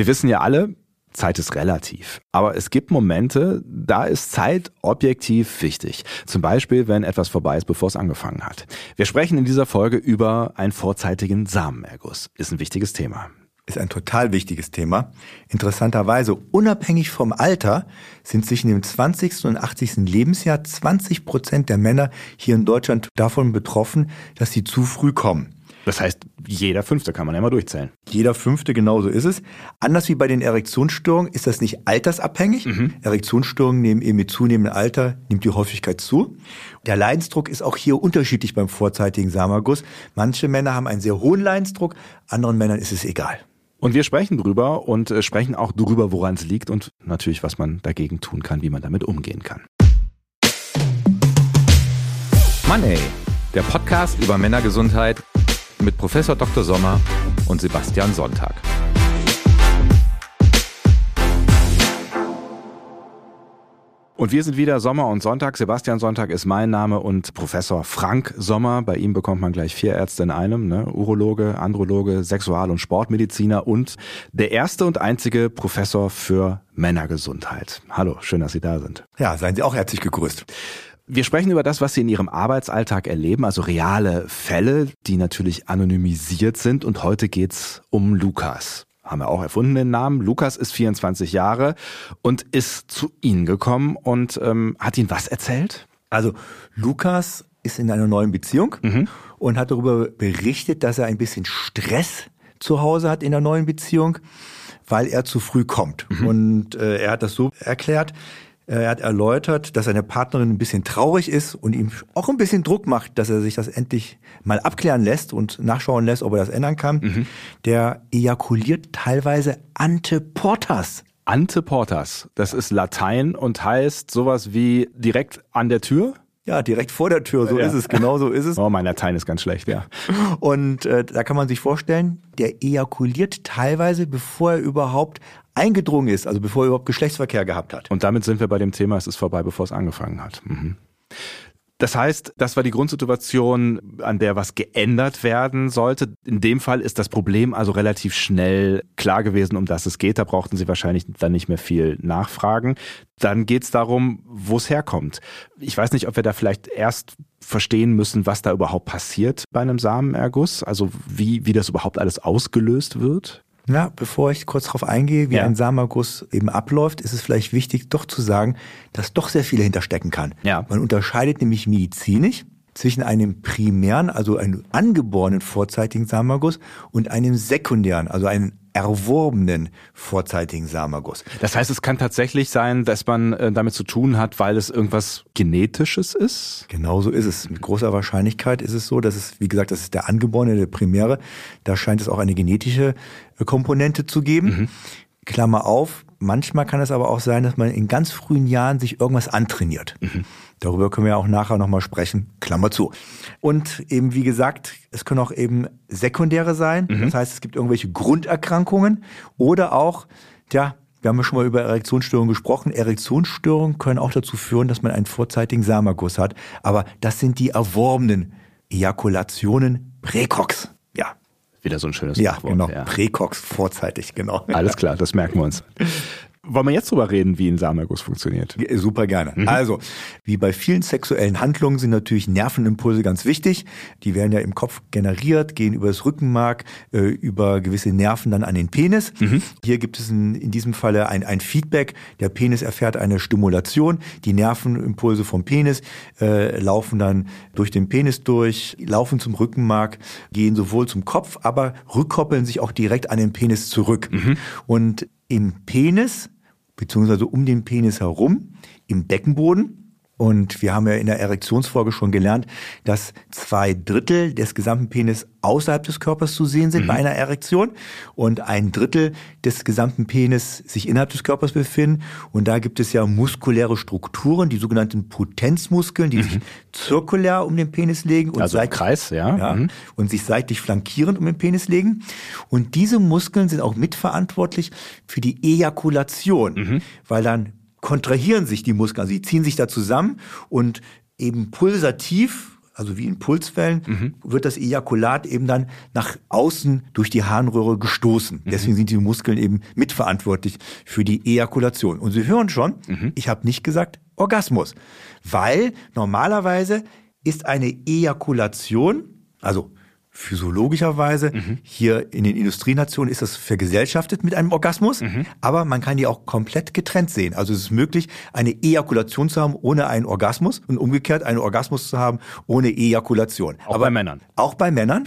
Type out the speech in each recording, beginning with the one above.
Wir wissen ja alle, Zeit ist relativ. Aber es gibt Momente, da ist Zeit objektiv wichtig. Zum Beispiel, wenn etwas vorbei ist, bevor es angefangen hat. Wir sprechen in dieser Folge über einen vorzeitigen Samenerguss. Ist ein wichtiges Thema ist ein total wichtiges Thema. Interessanterweise, unabhängig vom Alter, sind zwischen dem 20. und 80. Lebensjahr 20 Prozent der Männer hier in Deutschland davon betroffen, dass sie zu früh kommen. Das heißt, jeder Fünfte kann man ja mal durchzählen. Jeder Fünfte, genauso ist es. Anders wie bei den Erektionsstörungen ist das nicht altersabhängig. Mhm. Erektionsstörungen nehmen eben mit zunehmendem Alter, nimmt die Häufigkeit zu. Der Leidensdruck ist auch hier unterschiedlich beim vorzeitigen Samenerguss. Manche Männer haben einen sehr hohen Leidensdruck, anderen Männern ist es egal. Und wir sprechen drüber und äh, sprechen auch drüber, woran es liegt und natürlich, was man dagegen tun kann, wie man damit umgehen kann. Money, der Podcast über Männergesundheit mit Professor Dr. Sommer und Sebastian Sonntag. Und wir sind wieder Sommer und Sonntag. Sebastian Sonntag ist mein Name und Professor Frank Sommer. Bei ihm bekommt man gleich vier Ärzte in einem, ne? Urologe, Androloge, Sexual- und Sportmediziner und der erste und einzige Professor für Männergesundheit. Hallo, schön, dass Sie da sind. Ja, seien Sie auch herzlich gegrüßt. Wir sprechen über das, was Sie in Ihrem Arbeitsalltag erleben, also reale Fälle, die natürlich anonymisiert sind. Und heute geht's um Lukas haben wir auch erfunden den Namen. Lukas ist 24 Jahre und ist zu Ihnen gekommen und ähm, hat Ihnen was erzählt? Also Lukas ist in einer neuen Beziehung mhm. und hat darüber berichtet, dass er ein bisschen Stress zu Hause hat in der neuen Beziehung, weil er zu früh kommt. Mhm. Und äh, er hat das so erklärt, er hat erläutert, dass seine Partnerin ein bisschen traurig ist und ihm auch ein bisschen Druck macht, dass er sich das endlich mal abklären lässt und nachschauen lässt, ob er das ändern kann. Mhm. Der ejakuliert teilweise ante portas. Ante portas, das ist Latein und heißt sowas wie direkt an der Tür? Ja, direkt vor der Tür, so ja. ist es, genau so ist es. Oh, mein Latein ist ganz schlecht, ja. Und äh, da kann man sich vorstellen, der ejakuliert teilweise, bevor er überhaupt eingedrungen ist, also bevor er überhaupt Geschlechtsverkehr gehabt hat. Und damit sind wir bei dem Thema, es ist vorbei, bevor es angefangen hat. Mhm. Das heißt, das war die Grundsituation, an der was geändert werden sollte. In dem Fall ist das Problem also relativ schnell klar gewesen, um das es geht. Da brauchten Sie wahrscheinlich dann nicht mehr viel nachfragen. Dann geht es darum, wo es herkommt. Ich weiß nicht, ob wir da vielleicht erst verstehen müssen, was da überhaupt passiert bei einem Samenerguss, also wie, wie das überhaupt alles ausgelöst wird. Ja, bevor ich kurz darauf eingehe, wie ja. ein Samenerguss eben abläuft, ist es vielleicht wichtig, doch zu sagen, dass doch sehr viel hinterstecken kann. Ja. Man unterscheidet nämlich medizinisch zwischen einem primären, also einem angeborenen vorzeitigen Samenerguss und einem sekundären, also einem erworbenen vorzeitigen Samenerguss. Das heißt, es kann tatsächlich sein, dass man äh, damit zu tun hat, weil es irgendwas Genetisches ist? Genauso ist es. Mit großer Wahrscheinlichkeit ist es so, dass es, wie gesagt, das ist der angeborene, der primäre. Da scheint es auch eine genetische äh, Komponente zu geben. Mhm. Klammer auf, manchmal kann es aber auch sein, dass man in ganz frühen Jahren sich irgendwas antrainiert. Mhm. Darüber können wir auch nachher nochmal sprechen. Klammer zu. Und eben, wie gesagt, es können auch eben sekundäre sein. Mhm. Das heißt, es gibt irgendwelche Grunderkrankungen oder auch, ja, wir haben ja schon mal über Erektionsstörungen gesprochen. Erektionsstörungen können auch dazu führen, dass man einen vorzeitigen Samenerguss hat. Aber das sind die erworbenen Ejakulationen Präcox. Ja. Wieder so ein schönes ja, Wort. Genau. Ja, genau. Präcox, vorzeitig, genau. Alles klar, das merken wir uns. Wollen wir jetzt drüber reden, wie ein Samenerguss funktioniert? Super gerne. Mhm. Also, wie bei vielen sexuellen Handlungen sind natürlich Nervenimpulse ganz wichtig. Die werden ja im Kopf generiert, gehen über das Rückenmark, äh, über gewisse Nerven dann an den Penis. Mhm. Hier gibt es in, in diesem Falle ein, ein Feedback. Der Penis erfährt eine Stimulation. Die Nervenimpulse vom Penis äh, laufen dann durch den Penis durch, laufen zum Rückenmark, gehen sowohl zum Kopf, aber rückkoppeln sich auch direkt an den Penis zurück. Mhm. Und im Penis beziehungsweise um den Penis herum im Beckenboden. Und wir haben ja in der Erektionsfolge schon gelernt, dass zwei Drittel des gesamten Penis außerhalb des Körpers zu sehen sind mhm. bei einer Erektion und ein Drittel des gesamten Penis sich innerhalb des Körpers befinden. Und da gibt es ja muskuläre Strukturen, die sogenannten Potenzmuskeln, die mhm. sich zirkulär um den Penis legen und also seitlich, Kreis, ja, ja mhm. und sich seitlich flankierend um den Penis legen. Und diese Muskeln sind auch mitverantwortlich für die Ejakulation, mhm. weil dann kontrahieren sich die Muskeln, also sie ziehen sich da zusammen und eben pulsativ also wie in Pulswellen, mhm. wird das Ejakulat eben dann nach außen durch die Harnröhre gestoßen. Mhm. Deswegen sind die Muskeln eben mitverantwortlich für die Ejakulation. Und Sie hören schon, mhm. ich habe nicht gesagt Orgasmus, weil normalerweise ist eine Ejakulation, also physiologischerweise. Mhm. Hier in den Industrienationen ist das vergesellschaftet mit einem Orgasmus, mhm. aber man kann die auch komplett getrennt sehen. Also es ist möglich, eine Ejakulation zu haben ohne einen Orgasmus und umgekehrt einen Orgasmus zu haben ohne Ejakulation. Auch aber bei Männern. Auch bei Männern.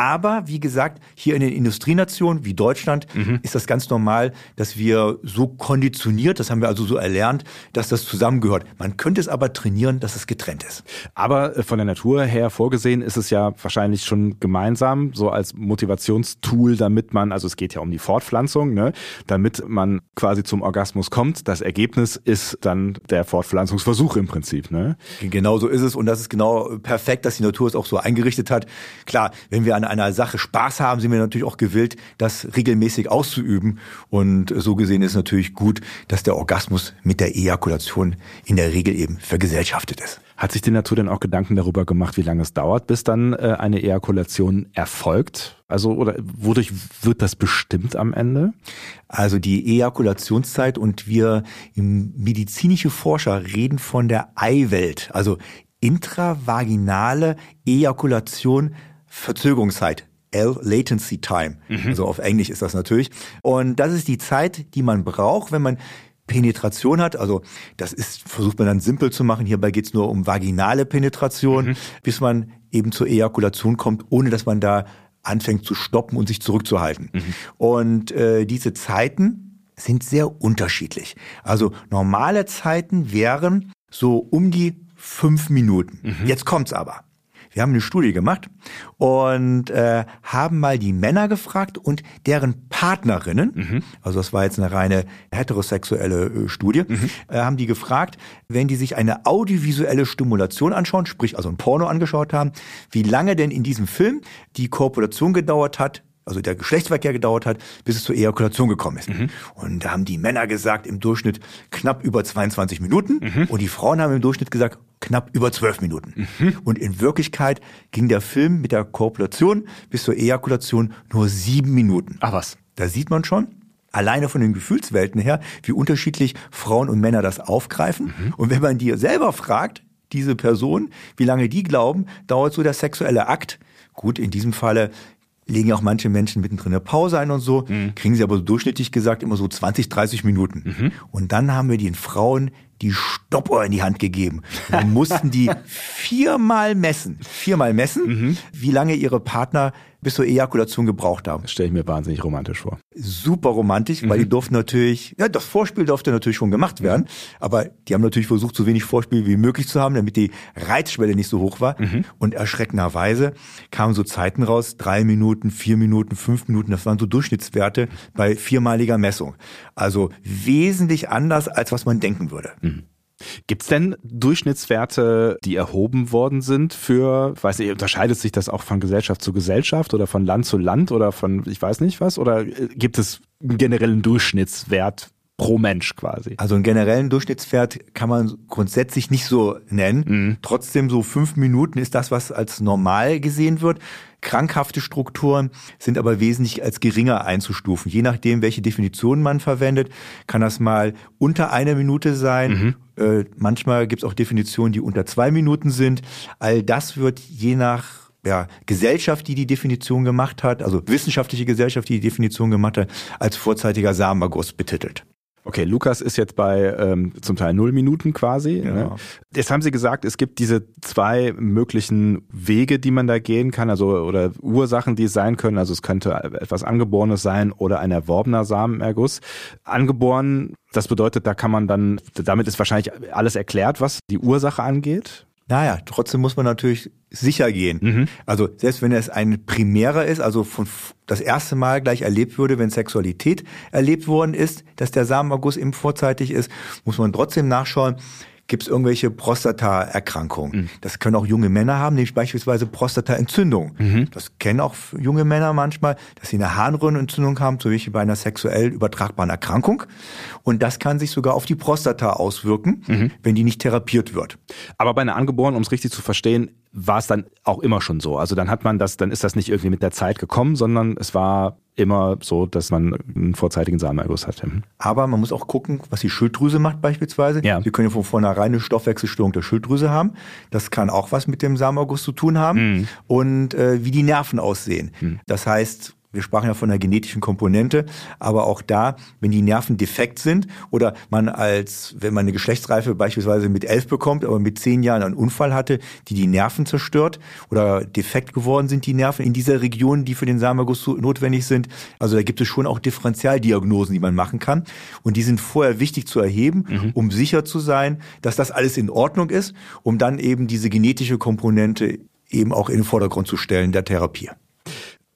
Aber wie gesagt, hier in den Industrienationen wie Deutschland mhm. ist das ganz normal, dass wir so konditioniert, das haben wir also so erlernt, dass das zusammengehört. Man könnte es aber trainieren, dass es getrennt ist. Aber äh, von der Natur her vorgesehen ist es ja wahrscheinlich schon gemeinsam, so als Motivationstool, damit man, also es geht ja um die Fortpflanzung, ne, damit man quasi zum Orgasmus kommt. Das Ergebnis ist dann der Fortpflanzungsversuch im Prinzip. Ne? Genau so ist es und das ist genau perfekt, dass die Natur es auch so eingerichtet hat. Klar, wenn wir an einer Sache Spaß haben, sind wir natürlich auch gewillt, das regelmäßig auszuüben. Und so gesehen ist natürlich gut, dass der Orgasmus mit der Ejakulation in der Regel eben vergesellschaftet ist. Hat sich die Natur denn auch Gedanken darüber gemacht, wie lange es dauert, bis dann äh, eine Ejakulation erfolgt? Also oder wodurch wird das bestimmt am Ende? Also die Ejakulationszeit und wir medizinische Forscher reden von der Eiwelt, also intravaginale Ejakulation Verzögerungszeit. L Latency Time. Mhm. Also auf Englisch ist das natürlich. Und das ist die Zeit, die man braucht, wenn man Penetration hat. Also das ist, versucht man dann simpel zu machen. Hierbei geht es nur um vaginale Penetration, mhm. bis man eben zur Ejakulation kommt, ohne dass man da anfängt zu stoppen und sich zurückzuhalten. Mhm. Und äh, diese Zeiten sind sehr unterschiedlich. Also normale Zeiten wären so um die fünf Minuten. Mhm. Jetzt kommt's aber. Wir haben eine Studie gemacht und äh, haben mal die Männer gefragt und deren Partnerinnen, mhm. also das war jetzt eine reine heterosexuelle äh, Studie, mhm. äh, haben die gefragt, wenn die sich eine audiovisuelle Stimulation anschauen, sprich also ein Porno angeschaut haben, wie lange denn in diesem Film die Korpulation gedauert hat, also der Geschlechtsverkehr gedauert hat, bis es zur Ejakulation gekommen ist. Mhm. Und da haben die Männer gesagt, im Durchschnitt knapp über 22 Minuten mhm. und die Frauen haben im Durchschnitt gesagt, knapp über 12 Minuten. Mhm. Und in Wirklichkeit ging der Film mit der Korpulation bis zur Ejakulation nur sieben Minuten. Ach was. Da sieht man schon, alleine von den Gefühlswelten her, wie unterschiedlich Frauen und Männer das aufgreifen. Mhm. Und wenn man die selber fragt, diese Person, wie lange die glauben, dauert so der sexuelle Akt. Gut, in diesem Falle legen auch manche Menschen mittendrin eine Pause ein und so, mhm. kriegen sie aber so durchschnittlich gesagt immer so 20, 30 Minuten. Mhm. Und dann haben wir den Frauen die Stoppuhr in die Hand gegeben. dann mussten die viermal messen, viermal messen, mhm. wie lange ihre Partner bis zur Ejakulation gebraucht haben. Das stelle ich mir wahnsinnig romantisch vor. Super romantisch, mhm. weil die durften natürlich, ja, das Vorspiel durfte natürlich schon gemacht werden, mhm. aber die haben natürlich versucht, so wenig Vorspiel wie möglich zu haben, damit die Reizschwelle nicht so hoch war. Mhm. Und erschreckenderweise kamen so Zeiten raus, drei Minuten, vier Minuten, fünf Minuten, das waren so Durchschnittswerte bei viermaliger Messung. Also wesentlich anders, als was man denken würde. Gibt es denn Durchschnittswerte, die erhoben worden sind für, weiß nicht, unterscheidet sich das auch von Gesellschaft zu Gesellschaft oder von Land zu Land oder von, ich weiß nicht was, oder äh, gibt es einen generellen Durchschnittswert pro Mensch quasi. Also einen generellen Durchschnittswert kann man grundsätzlich nicht so nennen. Mhm. Trotzdem so fünf Minuten ist das, was als normal gesehen wird. Krankhafte Strukturen sind aber wesentlich als geringer einzustufen. Je nachdem, welche Definition man verwendet, kann das mal unter einer Minute sein. Mhm. Äh, manchmal gibt es auch Definitionen, die unter zwei Minuten sind. All das wird je nach ja, Gesellschaft, die die Definition gemacht hat, also wissenschaftliche Gesellschaft, die die Definition gemacht hat, als vorzeitiger Samenerguss betitelt. Okay, Lukas ist jetzt bei ähm, zum Teil null Minuten quasi. Ja. Ne? Jetzt haben Sie gesagt, es gibt diese zwei möglichen Wege, die man da gehen kann, also oder Ursachen, die es sein können. Also es könnte etwas Angeborenes sein oder ein erworbener Samenerguss. Angeboren, das bedeutet, da kann man dann, damit ist wahrscheinlich alles erklärt, was die Ursache angeht. Naja, trotzdem muss man natürlich sicher gehen. Mhm. Also selbst wenn es ein primärer ist, also von das erste Mal gleich erlebt würde, wenn Sexualität erlebt worden ist, dass der Samenerguss eben vorzeitig ist, muss man trotzdem nachschauen, Gibt es irgendwelche Prostataerkrankungen? Mhm. Das können auch junge Männer haben, nämlich beispielsweise Prostataentzündung. Mhm. Das kennen auch junge Männer manchmal, dass sie eine Harnröhrenentzündung haben, so wie bei einer sexuell übertragbaren Erkrankung. Und das kann sich sogar auf die Prostata auswirken, mhm. wenn die nicht therapiert wird. Aber bei einer Angeborenen, um es richtig zu verstehen, war es dann auch immer schon so. Also dann hat man das, dann ist das nicht irgendwie mit der Zeit gekommen, sondern es war immer so, dass man einen vorzeitigen Samenerguss hatte. Aber man muss auch gucken, was die Schilddrüse macht beispielsweise. Ja. Sie können ja von vornherein eine Stoffwechselstörung der Schilddrüse haben. Das kann auch was mit dem Samenerguss zu tun haben. Mhm. Und äh, wie die Nerven aussehen. Mhm. Das heißt, wir sprachen ja von der genetischen Komponente, aber auch da, wenn die Nerven defekt sind oder man als, wenn man eine Geschlechtsreife beispielsweise mit elf bekommt, aber mit zehn Jahren einen Unfall hatte, die die Nerven zerstört oder defekt geworden sind die Nerven in dieser Region, die für den Samenerguss notwendig sind. Also da gibt es schon auch Differentialdiagnosen, die man machen kann und die sind vorher wichtig zu erheben, mhm. um sicher zu sein, dass das alles in Ordnung ist, um dann eben diese genetische Komponente eben auch in den Vordergrund zu stellen der Therapie.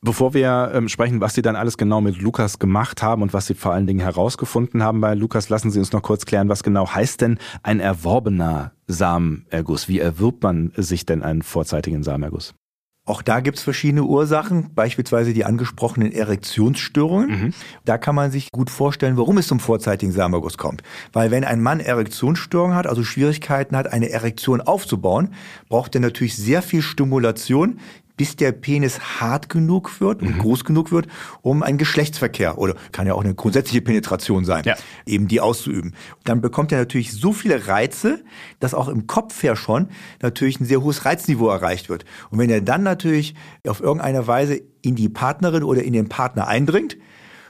Bevor wir ähm, sprechen, was Sie dann alles genau mit Lukas gemacht haben und was Sie vor allen Dingen herausgefunden haben bei Lukas, lassen Sie uns noch kurz klären, was genau heißt denn ein erworbener Samenerguss? Wie erwirbt man sich denn einen vorzeitigen Samenerguss? Auch da gibt's verschiedene Ursachen, beispielsweise die angesprochenen Erektionsstörungen. Mhm. Da kann man sich gut vorstellen, warum es zum vorzeitigen Samenerguss kommt. Weil wenn ein Mann Erektionsstörungen hat, also Schwierigkeiten hat, eine Erektion aufzubauen, braucht er natürlich sehr viel Stimulation, bis der Penis hart genug wird und mhm. groß genug wird, um einen Geschlechtsverkehr oder kann ja auch eine grundsätzliche Penetration sein, ja. eben die auszuüben. Dann bekommt er natürlich so viele Reize, dass auch im Kopf her schon natürlich ein sehr hohes Reizniveau erreicht wird. Und wenn er dann natürlich auf irgendeine Weise in die Partnerin oder in den Partner eindringt,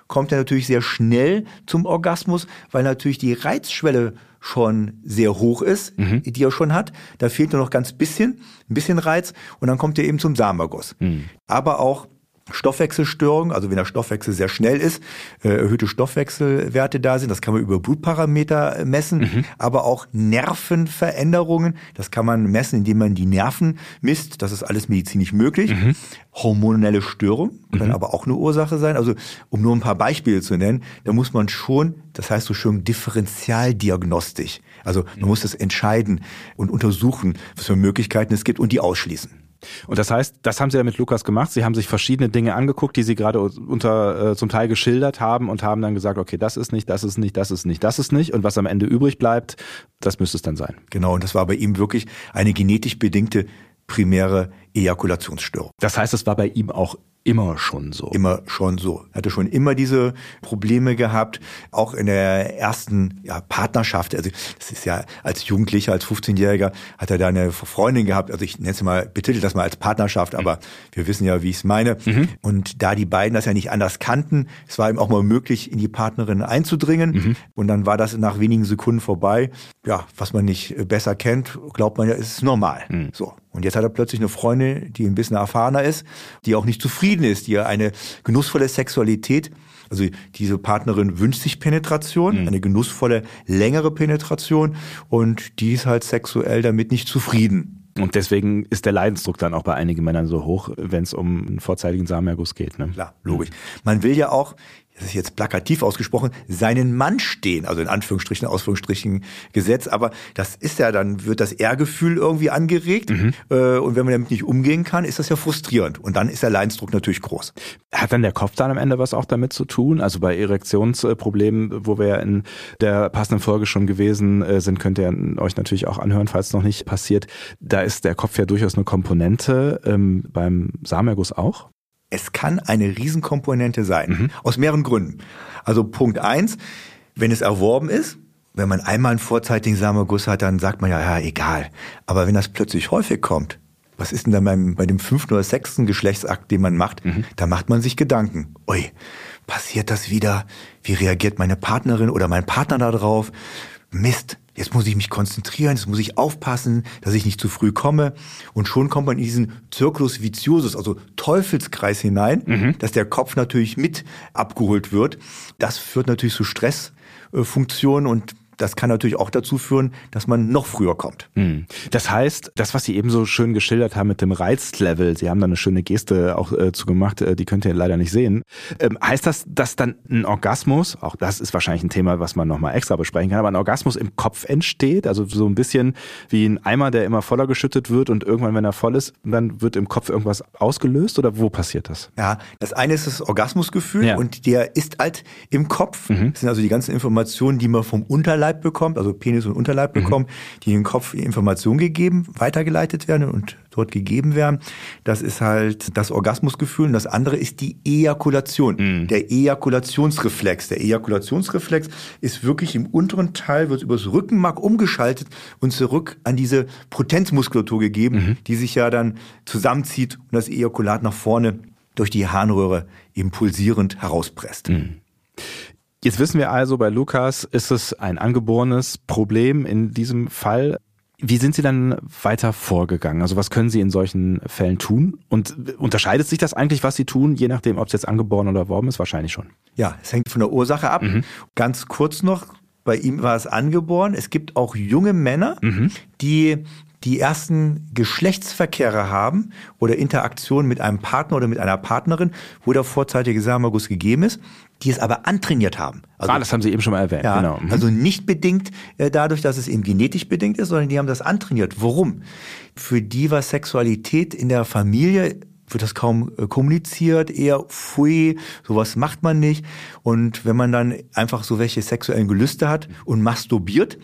kommt er natürlich sehr schnell zum Orgasmus, weil natürlich die Reizschwelle schon sehr hoch ist, mhm. die er schon hat. Da fehlt nur noch ganz bisschen, ein bisschen Reiz und dann kommt er eben zum Samenerguss. Mhm. Aber auch Stoffwechselstörungen, also wenn der Stoffwechsel sehr schnell ist, äh, erhöhte Stoffwechselwerte da sind, das kann man über Blutparameter messen, mhm. aber auch Nervenveränderungen, das kann man messen, indem man die Nerven misst, das ist alles medizinisch möglich. Mhm. Hormonelle Störungen können mhm. aber auch eine Ursache sein. Also um nur ein paar Beispiele zu nennen, da muss man schon, das heißt so schön differentialdiagnostisch, also man muss das entscheiden und untersuchen, was für Möglichkeiten es gibt und die ausschließen. Und das heißt, das haben Sie ja mit Lukas gemacht. Sie haben sich verschiedene Dinge angeguckt, die Sie gerade unter äh, zum Teil geschildert haben und haben dann gesagt, okay, das ist nicht, das ist nicht, das ist nicht, das ist nicht. Und was am Ende übrig bleibt, das müsste es dann sein. Genau, und das war bei ihm wirklich eine genetisch bedingte primäre Ejakulationsstörung. Das heißt, es war bei ihm auch immer schon so. Immer schon so. Er hatte schon immer diese Probleme gehabt, auch in der ersten ja, Partnerschaft. Also das ist ja als Jugendlicher, als 15-Jähriger hat er da eine Freundin gehabt. Also ich nenne es mal, betitel das mal als Partnerschaft, aber wir wissen ja, wie ich es meine. Mhm. Und da die beiden das ja nicht anders kannten, es war ihm auch mal möglich, in die Partnerin einzudringen. Mhm. Und dann war das nach wenigen Sekunden vorbei. Ja, was man nicht besser kennt, glaubt man ja, ist normal. Mhm. So. Und jetzt hat er plötzlich eine Freundin, die ein bisschen erfahrener ist, die auch nicht zufrieden ist, die eine genussvolle Sexualität also diese Partnerin wünscht sich Penetration, mhm. eine genussvolle, längere Penetration und die ist halt sexuell damit nicht zufrieden. Und deswegen ist der Leidensdruck dann auch bei einigen Männern so hoch, wenn es um einen vorzeitigen Samenerguss geht. Ne? Klar, logisch. Man will ja auch, das ist jetzt plakativ ausgesprochen, seinen Mann stehen, also in Anführungsstrichen, Ausführungsstrichen Gesetz, aber das ist ja, dann wird das Ehrgefühl irgendwie angeregt mhm. äh, und wenn man damit nicht umgehen kann, ist das ja frustrierend und dann ist der Leidensdruck natürlich groß. Hat dann der Kopf dann am Ende was auch damit zu tun? Also bei Erektionsproblemen, wo wir ja in der passenden Folge schon gewesen äh, sind, könnt ihr euch natürlich auch anhören, falls es noch nicht passiert. Da ist der Kopf ja durchaus eine Komponente, ähm, beim Samenerguss auch? Es kann eine Riesenkomponente sein. Mhm. Aus mehreren Gründen. Also Punkt eins, wenn es erworben ist, wenn man einmal einen vorzeitigen Samenerguss hat, dann sagt man ja, ja, egal. Aber wenn das plötzlich häufig kommt, was ist denn dann beim, bei dem fünften oder sechsten Geschlechtsakt, den man macht? Mhm. Da macht man sich Gedanken. Ui, passiert das wieder? Wie reagiert meine Partnerin oder mein Partner darauf? Mist, jetzt muss ich mich konzentrieren, jetzt muss ich aufpassen, dass ich nicht zu früh komme. Und schon kommt man in diesen Circus viciosus, also Teufelskreis hinein, mhm. dass der Kopf natürlich mit abgeholt wird. Das führt natürlich zu Stressfunktionen und das kann natürlich auch dazu führen, dass man noch früher kommt. Hm. Das heißt, das, was Sie eben so schön geschildert haben mit dem Reizlevel, Sie haben da eine schöne Geste auch äh, zu gemacht, äh, die könnt ihr leider nicht sehen. Ähm, heißt das, dass dann ein Orgasmus, auch das ist wahrscheinlich ein Thema, was man nochmal extra besprechen kann, aber ein Orgasmus im Kopf entsteht? Also so ein bisschen wie ein Eimer, der immer voller geschüttet wird und irgendwann, wenn er voll ist, dann wird im Kopf irgendwas ausgelöst oder wo passiert das? Ja, das eine ist das Orgasmusgefühl ja. und der ist halt im Kopf. Mhm. Das sind also die ganzen Informationen, die man vom Unterleib Unterleib bekommt, also Penis und Unterleib mhm. bekommt, die in den Kopf Informationen gegeben, weitergeleitet werden und dort gegeben werden. Das ist halt das Orgasmusgefühl und das andere ist die Ejakulation, mhm. der Ejakulationsreflex. Der Ejakulationsreflex ist wirklich im unteren Teil, wird übers Rückenmark umgeschaltet und zurück an diese Potenzmuskulatur gegeben, mhm. die sich ja dann zusammenzieht und das Ejakulat nach vorne durch die Harnröhre impulsierend herauspresst. Mhm. Jetzt wissen wir also, bei Lukas ist es ein angeborenes Problem in diesem Fall. Wie sind Sie dann weiter vorgegangen? Also was können Sie in solchen Fällen tun? Und unterscheidet sich das eigentlich, was Sie tun, je nachdem, ob es jetzt angeboren oder erworben ist? Wahrscheinlich schon. Ja, es hängt von der Ursache ab. Mhm. Ganz kurz noch, bei ihm war es angeboren. Es gibt auch junge Männer, mhm. die die ersten Geschlechtsverkehre haben oder Interaktionen mit einem Partner oder mit einer Partnerin, wo der vorzeitige Samenerguss gegeben ist, die es aber antrainiert haben. Also, ah, das haben Sie eben schon mal erwähnt. Ja, genau. Mhm. Also nicht bedingt äh, dadurch, dass es eben genetisch bedingt ist, sondern die haben das antrainiert. Warum? Für die war Sexualität in der Familie wird das kaum äh, kommuniziert, eher pfui, sowas macht man nicht. Und wenn man dann einfach so welche sexuellen Gelüste hat und masturbiert,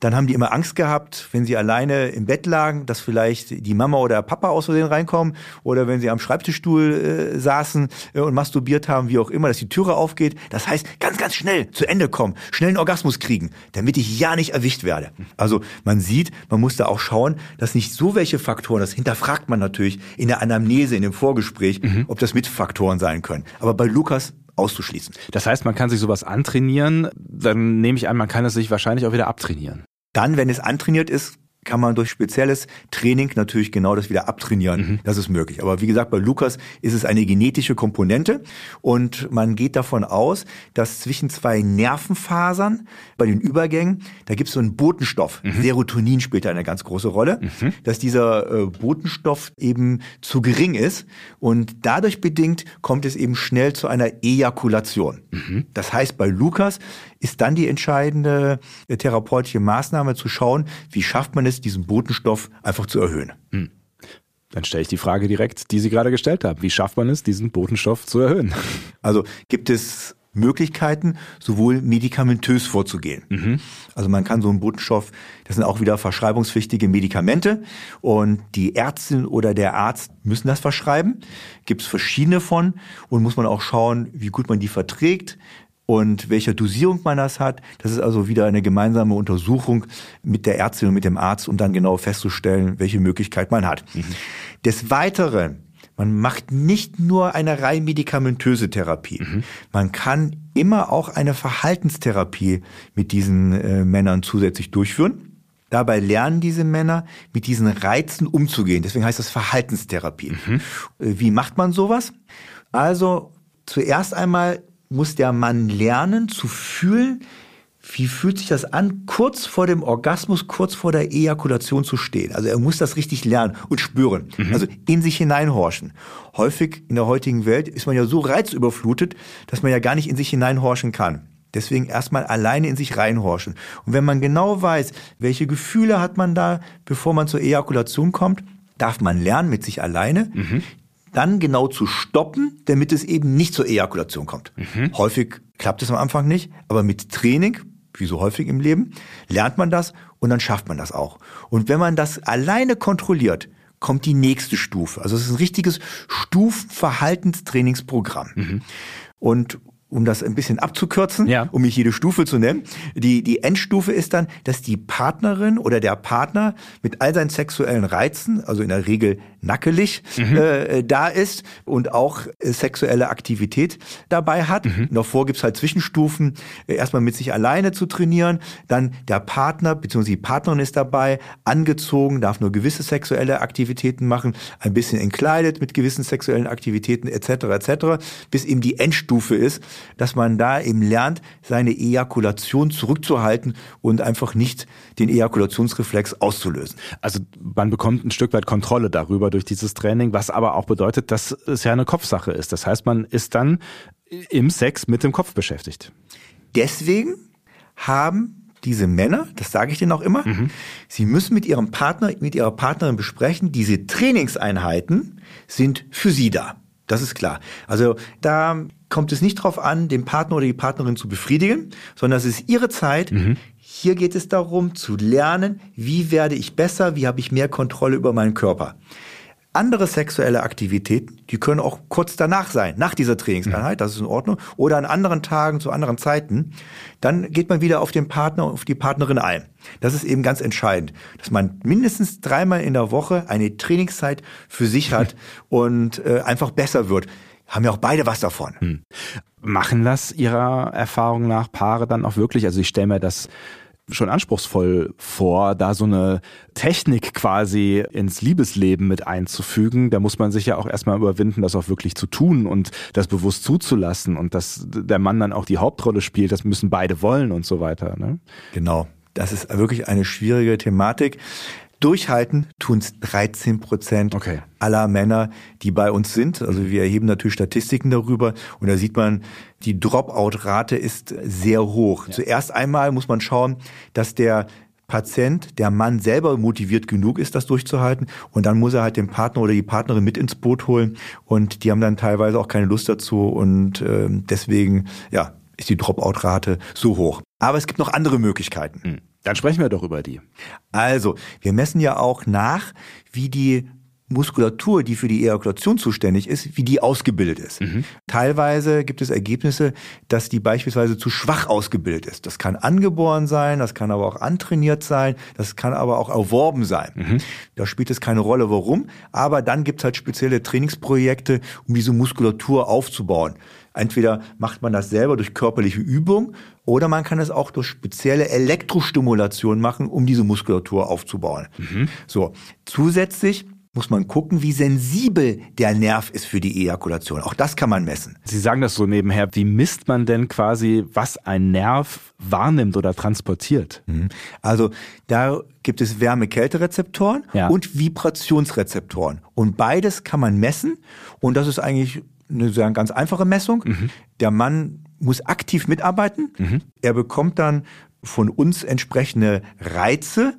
dann haben die immer Angst gehabt, wenn sie alleine im Bett lagen, dass vielleicht die Mama oder Papa aus Versehen reinkommen oder wenn sie am Schreibtischstuhl äh, saßen äh, und masturbiert haben, wie auch immer, dass die Türe aufgeht. Das heißt, ganz, ganz schnell zu Ende kommen, schnell einen Orgasmus kriegen, damit ich ja nicht erwischt werde. Also man sieht, man muss da auch schauen, dass nicht so welche Faktoren, das hinterfragt man natürlich in der Anamnese, in dem Vorgespräch, mhm. ob das Mitfaktoren sein können. Aber bei Lukas auszuschließen. Das heißt, man kann sich sowas antrainieren, dann nehme ich an, man kann es sich wahrscheinlich auch wieder abtrainieren. Dann, wenn es antrainiert ist, kann man durch spezielles Training natürlich genau das wieder abtrainieren. Mhm. Das ist möglich. Aber wie gesagt, bei Lukas ist es eine genetische Komponente und man geht davon aus, dass zwischen zwei Nervenfasern bei den Übergängen, da gibt es so einen Botenstoff, mhm. Serotonin spielt da eine ganz große Rolle, mhm. dass dieser äh, Botenstoff eben zu gering ist und dadurch bedingt kommt es eben schnell zu einer Ejakulation. Mhm. Das heißt, bei Lukas ist dann die entscheidende äh, therapeutische Maßnahme zu schauen, wie schafft man es, diesen Botenstoff einfach zu erhöhen. Hm. Dann stelle ich die Frage direkt, die Sie gerade gestellt haben. Wie schafft man es, diesen Botenstoff zu erhöhen? Also gibt es Möglichkeiten, sowohl medikamentös vorzugehen. Mhm. Also man kann so einen Botenstoff, das sind auch wieder verschreibungspflichtige Medikamente und die Ärztin oder der Arzt müssen das verschreiben. Gibt es verschiedene von und muss man auch schauen, wie gut man die verträgt, und welcher Dosierung man das hat. Das ist also wieder eine gemeinsame Untersuchung mit der Ärztin und mit dem Arzt, um dann genau festzustellen, welche Möglichkeit man hat. Mhm. Des Weiteren, man macht nicht nur eine rein medikamentöse Therapie. Mhm. Man kann immer auch eine Verhaltenstherapie mit diesen äh, Männern zusätzlich durchführen. Dabei lernen diese Männer, mit diesen Reizen umzugehen. Deswegen heißt das Verhaltenstherapie. Mhm. Äh, wie macht man sowas? Also zuerst einmal muss der Mann lernen zu fühlen, wie fühlt sich das an, kurz vor dem Orgasmus, kurz vor der Ejakulation zu stehen. Also er muss das richtig lernen und spüren. Mhm. Also in sich hineinhorchen. Häufig in der heutigen Welt ist man ja so reizüberflutet, dass man ja gar nicht in sich hineinhorchen kann. Deswegen erstmal alleine in sich reinhorchen. Und wenn man genau weiß, welche Gefühle hat man da, bevor man zur Ejakulation kommt, darf man lernen mit sich alleine, mhm dann genau zu stoppen, damit es eben nicht zur Ejakulation kommt. Mhm. Häufig klappt es am Anfang nicht, aber mit Training, wie so häufig im Leben, lernt man das und dann schafft man das auch. Und wenn man das alleine kontrolliert, kommt die nächste Stufe. Also es ist ein richtiges Stufenverhaltenstrainingsprogramm. Mhm. Und um das ein bisschen abzukürzen, ja. um nicht jede Stufe zu nennen. Die, die Endstufe ist dann, dass die Partnerin oder der Partner mit all seinen sexuellen Reizen, also in der Regel nackelig, mhm. äh, da ist und auch äh, sexuelle Aktivität dabei hat. Mhm. Davor gibt's halt Zwischenstufen, äh, erstmal mit sich alleine zu trainieren, dann der Partner bzw. die Partnerin ist dabei, angezogen, darf nur gewisse sexuelle Aktivitäten machen, ein bisschen entkleidet mit gewissen sexuellen Aktivitäten etc. etc. bis eben die Endstufe ist, dass man da eben lernt, seine Ejakulation zurückzuhalten und einfach nicht den Ejakulationsreflex auszulösen. Also man bekommt ein Stück weit Kontrolle darüber durch dieses Training, was aber auch bedeutet, dass es ja eine Kopfsache ist. Das heißt, man ist dann im Sex mit dem Kopf beschäftigt. Deswegen haben diese Männer, das sage ich denen auch immer, mhm. sie müssen mit ihrem Partner, mit ihrer Partnerin besprechen, diese Trainingseinheiten sind für sie da. Das ist klar. Also da kommt es nicht darauf an, den Partner oder die Partnerin zu befriedigen, sondern es ist ihre Zeit. Mhm. Hier geht es darum zu lernen, wie werde ich besser, wie habe ich mehr Kontrolle über meinen Körper. Andere sexuelle Aktivitäten, die können auch kurz danach sein, nach dieser Trainingseinheit, das ist in Ordnung, oder an anderen Tagen, zu anderen Zeiten. Dann geht man wieder auf den Partner, auf die Partnerin ein. Das ist eben ganz entscheidend, dass man mindestens dreimal in der Woche eine Trainingszeit für sich hat und äh, einfach besser wird. Haben ja auch beide was davon. Hm. Machen das Ihrer Erfahrung nach Paare dann auch wirklich? Also ich stelle mir das schon anspruchsvoll vor, da so eine Technik quasi ins Liebesleben mit einzufügen. Da muss man sich ja auch erstmal überwinden, das auch wirklich zu tun und das bewusst zuzulassen und dass der Mann dann auch die Hauptrolle spielt. Das müssen beide wollen und so weiter. Ne? Genau. Das ist wirklich eine schwierige Thematik. Durchhalten tun es 13 Prozent okay. aller Männer, die bei uns sind. Also wir erheben natürlich Statistiken darüber und da sieht man, die Dropout-Rate ist sehr hoch. Ja. Zuerst einmal muss man schauen, dass der Patient, der Mann selber motiviert genug ist, das durchzuhalten. Und dann muss er halt den Partner oder die Partnerin mit ins Boot holen. Und die haben dann teilweise auch keine Lust dazu. Und äh, deswegen, ja, ist die Dropout-Rate so hoch. Aber es gibt noch andere Möglichkeiten. Hm. Dann sprechen wir doch über die. Also, wir messen ja auch nach, wie die Muskulatur, die für die Ejakulation zuständig ist, wie die ausgebildet ist. Mhm. Teilweise gibt es Ergebnisse, dass die beispielsweise zu schwach ausgebildet ist. Das kann angeboren sein, das kann aber auch antrainiert sein, das kann aber auch erworben sein. Mhm. Da spielt es keine Rolle, warum. Aber dann gibt es halt spezielle Trainingsprojekte, um diese Muskulatur aufzubauen. Entweder macht man das selber durch körperliche Übung oder man kann es auch durch spezielle Elektrostimulation machen, um diese Muskulatur aufzubauen. Mhm. So. Zusätzlich muss man gucken, wie sensibel der Nerv ist für die Ejakulation. Auch das kann man messen. Sie sagen das so nebenher. Wie misst man denn quasi, was ein Nerv wahrnimmt oder transportiert? Mhm. Also da gibt es Wärme-Kälte-Rezeptoren ja. und Vibrationsrezeptoren. Und beides kann man messen. Und das ist eigentlich eine ganz einfache Messung. Mhm. Der Mann muss aktiv mitarbeiten. Mhm. Er bekommt dann von uns entsprechende Reize,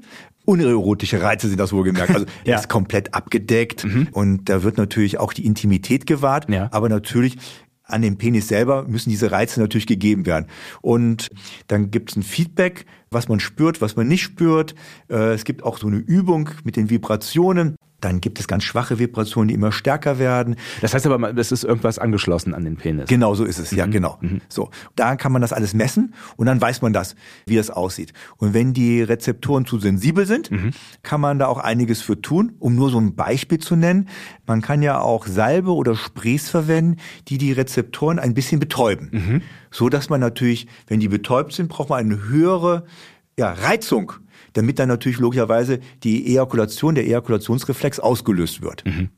unerotische Reize sind das wohlgemerkt. Also ja. er ist komplett abgedeckt mhm. und da wird natürlich auch die Intimität gewahrt, ja. aber natürlich an dem Penis selber müssen diese Reize natürlich gegeben werden. Und dann gibt es ein Feedback, was man spürt, was man nicht spürt. Äh, es gibt auch so eine Übung mit den Vibrationen. Dann gibt es ganz schwache Vibrationen, die immer stärker werden. Das heißt aber, es ist irgendwas angeschlossen an den Penis. Genau so ist es, mhm. ja, genau. Mhm. So, da kann man das alles messen und dann weiß man das, wie das aussieht. Und wenn die Rezeptoren zu sensibel sind, mhm. kann man da auch einiges für tun. Um nur so ein Beispiel zu nennen, man kann ja auch Salbe oder Sprays verwenden, die die Rezeptoren ein bisschen betäuben. Mhm. So dass man natürlich, wenn die betäubt sind, braucht man eine höhere ja, Reizung damit dann natürlich logischerweise die Ejakulation, der Ejakulationsreflex ausgelöst wird. Mhm.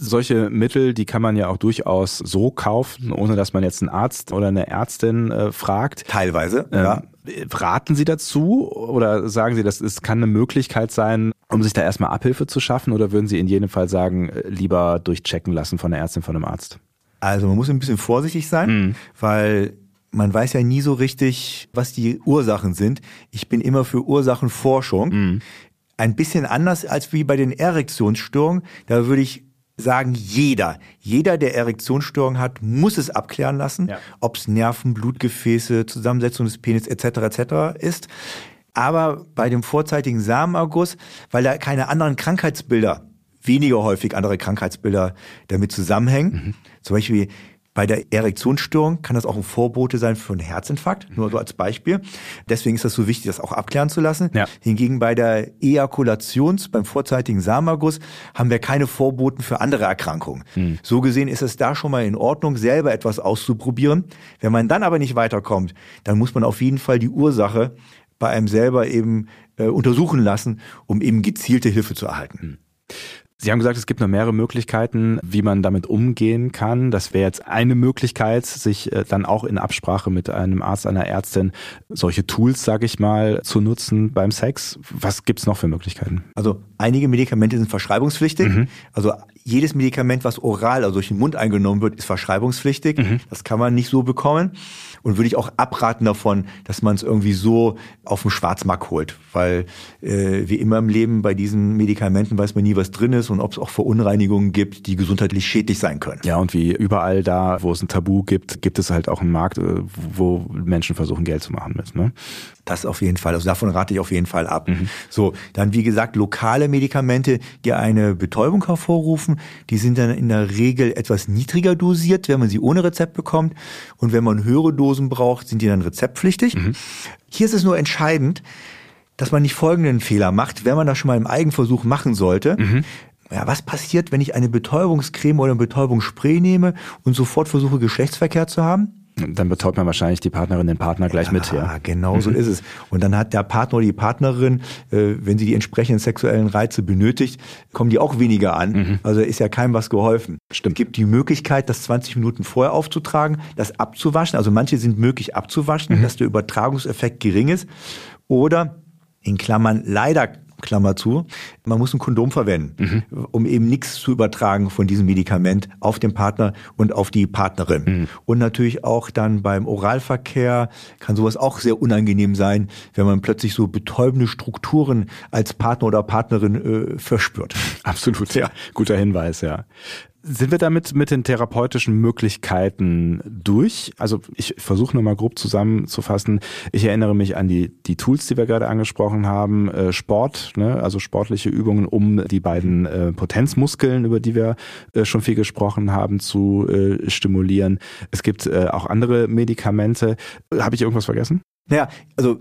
Solche Mittel, die kann man ja auch durchaus so kaufen, ohne dass man jetzt einen Arzt oder eine Ärztin äh, fragt. Teilweise, ähm, ja. Raten Sie dazu oder sagen Sie, das ist, kann eine Möglichkeit sein, um sich da erstmal Abhilfe zu schaffen oder würden Sie in jedem Fall sagen, äh, lieber durchchecken lassen von der Ärztin, von einem Arzt? Also man muss ein bisschen vorsichtig sein, mhm. weil man weiß ja nie so richtig, was die Ursachen sind. Ich bin immer für Ursachenforschung. Mhm. Ein bisschen anders als wie bei den Erektionsstörungen. Da würde ich sagen, jeder, jeder, der Erektionsstörungen hat, muss es abklären lassen, ja. ob es Nerven, Blutgefäße, Zusammensetzung des Penis etc. etc. ist. Aber bei dem vorzeitigen Samenerguss, weil da keine anderen Krankheitsbilder, weniger häufig andere Krankheitsbilder damit zusammenhängen, mhm. zum Beispiel bei der Erektionsstörung kann das auch ein Vorbote sein für einen Herzinfarkt, nur so als Beispiel. Deswegen ist das so wichtig, das auch abklären zu lassen. Ja. Hingegen bei der Ejakulations-, beim vorzeitigen Samenerguss haben wir keine Vorboten für andere Erkrankungen. Hm. So gesehen ist es da schon mal in Ordnung, selber etwas auszuprobieren. Wenn man dann aber nicht weiterkommt, dann muss man auf jeden Fall die Ursache bei einem selber eben äh, untersuchen lassen, um eben gezielte Hilfe zu erhalten. Hm. Sie haben gesagt, es gibt noch mehrere Möglichkeiten, wie man damit umgehen kann. Das wäre jetzt eine Möglichkeit, sich äh, dann auch in Absprache mit einem Arzt, einer Ärztin solche Tools, sage ich mal, zu nutzen beim Sex. Was gibt's noch für Möglichkeiten? Also einige Medikamente sind verschreibungspflichtig. Mhm. Also jedes Medikament, was oral, also durch den Mund eingenommen wird, ist verschreibungspflichtig. Mhm. Das kann man nicht so bekommen. Und würde ich auch abraten davon, dass man es irgendwie so auf dem Schwarzmarkt holt. Weil äh, wie immer im Leben bei diesen Medikamenten weiß man nie, was drin ist und ob es auch Verunreinigungen gibt, die gesundheitlich schädlich sein können. Ja, und wie überall da, wo es ein Tabu gibt, gibt es halt auch einen Markt, äh, wo Menschen versuchen, Geld zu machen mit. Ne? Das auf jeden Fall. Also davon rate ich auf jeden Fall ab. Mhm. So, dann wie gesagt, lokale Medikamente, die eine Betäubung hervorrufen, die sind dann in der Regel etwas niedriger dosiert, wenn man sie ohne Rezept bekommt. Und wenn man höhere Dosen braucht, sind die dann rezeptpflichtig. Mhm. Hier ist es nur entscheidend, dass man nicht folgenden Fehler macht, wenn man das schon mal im Eigenversuch machen sollte. Mhm. Ja, was passiert, wenn ich eine Betäubungscreme oder ein Betäubungsspray nehme und sofort versuche, Geschlechtsverkehr zu haben? Dann betäubt man wahrscheinlich die Partnerin, den Partner gleich ja, mit. Ja, genau so mhm. ist es. Und dann hat der Partner oder die Partnerin, äh, wenn sie die entsprechenden sexuellen Reize benötigt, kommen die auch weniger an. Mhm. Also ist ja keinem was geholfen. Stimmt. Es gibt die Möglichkeit, das 20 Minuten vorher aufzutragen, das abzuwaschen. Also manche sind möglich abzuwaschen, mhm. dass der Übertragungseffekt gering ist. Oder in Klammern leider Klammer zu. Man muss ein Kondom verwenden, mhm. um eben nichts zu übertragen von diesem Medikament auf den Partner und auf die Partnerin. Mhm. Und natürlich auch dann beim Oralverkehr kann sowas auch sehr unangenehm sein, wenn man plötzlich so betäubende Strukturen als Partner oder Partnerin äh, verspürt. Absolut, ja. Guter Hinweis, ja. Sind wir damit mit den therapeutischen Möglichkeiten durch? Also ich versuche nochmal grob zusammenzufassen. Ich erinnere mich an die, die Tools, die wir gerade angesprochen haben. Äh, Sport, ne? also sportliche Übungen, um die beiden äh, Potenzmuskeln, über die wir äh, schon viel gesprochen haben, zu stimulieren. Es gibt auch andere Medikamente. Habe ich irgendwas vergessen? Naja, also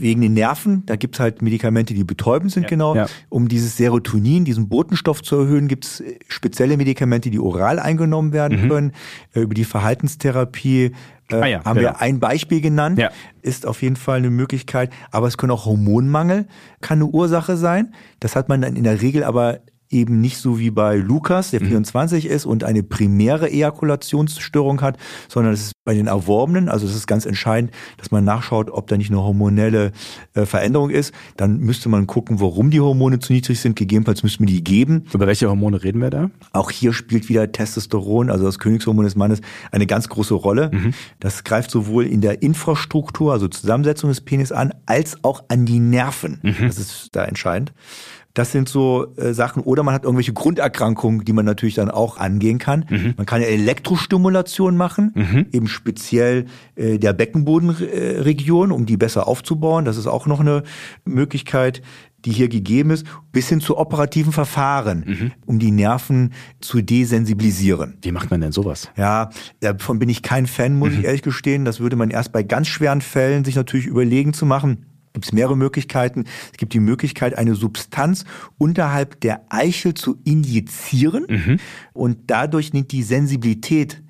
wegen den Nerven, da gibt's halt Medikamente, die betäubend sind, ja, genau. Ja. Um dieses Serotonin, diesen Botenstoff zu erhöhen, gibt's äh, spezielle Medikamente, die oral eingenommen werden mhm. können. Äh, über die Verhaltenstherapie äh, ah ja, haben genau. wir ein Beispiel genannt. Ja. Ist auf jeden Fall eine Möglichkeit. Aber es können auch Hormonmangel, kann eine Ursache sein. Das hat man dann in der Regel aber eben nicht so wie bei Lukas, der 24 mhm. ist und eine primäre Ejakulationsstörung hat, sondern es ist bei den Erworbenen, also es ist ganz entscheidend, dass man nachschaut, ob da nicht eine hormonelle äh, Veränderung ist. Dann müsste man gucken, warum die Hormone zu niedrig sind. Gegebenenfalls müssten wir die geben. Über welche Hormone reden wir da? Auch hier spielt wieder Testosteron, also das Königshormon des Mannes, eine ganz große Rolle. Mhm. Das greift sowohl in der Infrastruktur, also Zusammensetzung des Penis an, als auch an die Nerven. Mhm. Das ist da entscheidend. Das sind so äh, Sachen. Oder man hat irgendwelche Grunderkrankungen, die man natürlich dann auch angehen kann. Mhm. Man kann ja Elektrostimulation machen, mhm. eben speziell äh, der Beckenbodenregion, um die besser aufzubauen. Das ist auch noch eine Möglichkeit die hier gegeben ist, bis hin zu operativen Verfahren, mhm. um die Nerven zu desensibilisieren. Wie macht man denn sowas? Ja, davon bin ich kein Fan, muss mhm. ich ehrlich gestehen. Das würde man erst bei ganz schweren Fällen sich natürlich überlegen zu machen gibt es mehrere Möglichkeiten. Es gibt die Möglichkeit, eine Substanz unterhalb der Eichel zu injizieren mhm. und dadurch nimmt die Sensibilität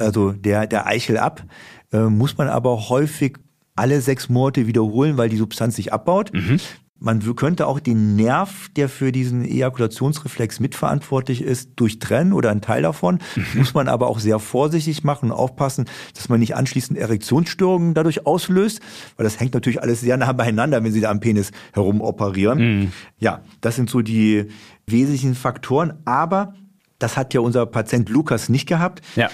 also der, der Eichel ab, äh, muss man aber häufig alle sechs Monate wiederholen, weil die Substanz sich abbaut. Mhm. Man könnte auch den Nerv, der für diesen Ejakulationsreflex mitverantwortlich ist, durchtrennen oder einen Teil davon. Mhm. Muss man aber auch sehr vorsichtig machen und aufpassen, dass man nicht anschließend Erektionsstörungen dadurch auslöst, weil das hängt natürlich alles sehr nah beieinander, wenn Sie da am Penis herum operieren. Mhm. Ja, das sind so die wesentlichen Faktoren. Aber das hat ja unser Patient Lukas nicht gehabt. Ja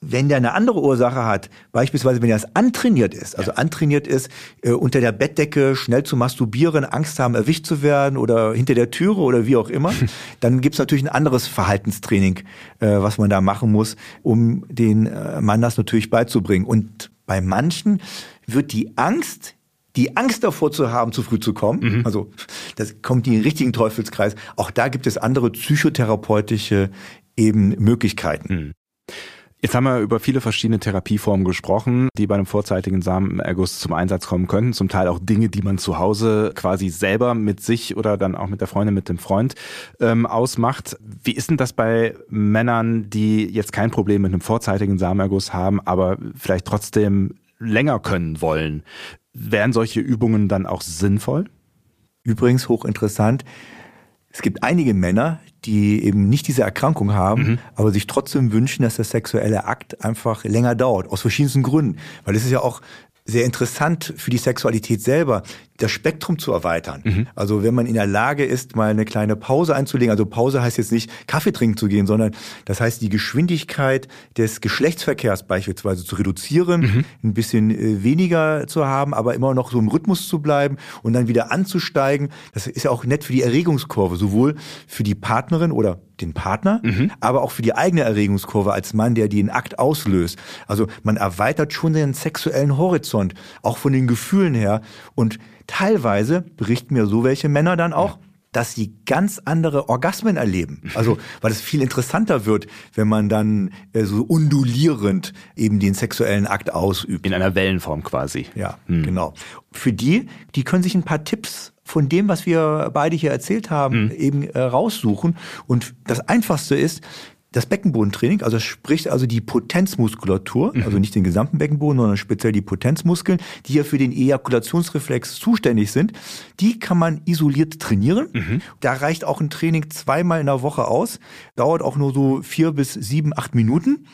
wenn der eine andere Ursache hat, beispielsweise wenn er es antrainiert ist, also ja. antrainiert ist, äh, unter der Bettdecke schnell zu masturbieren, Angst haben, erwischt zu werden oder hinter der Türe oder wie auch immer, dann gibt's natürlich ein anderes Verhaltenstraining, äh, was man da machen muss, um den äh, Mann das natürlich beizubringen. Und bei manchen wird die Angst, die Angst davor zu haben, zu früh zu kommen, mhm. also das kommt in den richtigen Teufelskreis. Auch da gibt es andere psychotherapeutische eben Möglichkeiten. Mhm. Jetzt haben wir über viele verschiedene Therapieformen gesprochen, die bei einem vorzeitigen Samenerguss zum Einsatz kommen könnten. Zum Teil auch Dinge, die man zu Hause quasi selber mit sich oder dann auch mit der Freundin, mit dem Freund ähm, ausmacht. Wie ist denn das bei Männern, die jetzt kein Problem mit einem vorzeitigen Samenerguss haben, aber vielleicht trotzdem länger können wollen? Wären solche Übungen dann auch sinnvoll? Übrigens hochinteressant. Es gibt einige Männer, die eben nicht diese Erkrankung haben, mhm. aber sich trotzdem wünschen, dass der sexuelle Akt einfach länger dauert, aus verschiedensten Gründen. Weil es ist ja auch sehr interessant für die Sexualität selber. Das Spektrum zu erweitern. Mhm. Also wenn man in der Lage ist, mal eine kleine Pause einzulegen, also Pause heißt jetzt nicht Kaffee trinken zu gehen, sondern das heißt die Geschwindigkeit des Geschlechtsverkehrs beispielsweise zu reduzieren, mhm. ein bisschen äh, weniger zu haben, aber immer noch so im Rhythmus zu bleiben und dann wieder anzusteigen. Das ist ja auch nett für die Erregungskurve, sowohl für die Partnerin oder den Partner, mhm. aber auch für die eigene Erregungskurve als Mann, der den Akt auslöst. Also man erweitert schon den sexuellen Horizont, auch von den Gefühlen her. Und teilweise berichten mir so welche Männer dann auch, ja dass sie ganz andere Orgasmen erleben. Also, weil es viel interessanter wird, wenn man dann äh, so undulierend eben den sexuellen Akt ausübt. In einer Wellenform quasi. Ja, hm. genau. Für die, die können sich ein paar Tipps von dem, was wir beide hier erzählt haben, hm. eben äh, raussuchen. Und das Einfachste ist, das Beckenbodentraining, also spricht also die Potenzmuskulatur, mhm. also nicht den gesamten Beckenboden, sondern speziell die Potenzmuskeln, die ja für den Ejakulationsreflex zuständig sind, die kann man isoliert trainieren. Mhm. Da reicht auch ein Training zweimal in der Woche aus, dauert auch nur so vier bis sieben, acht Minuten,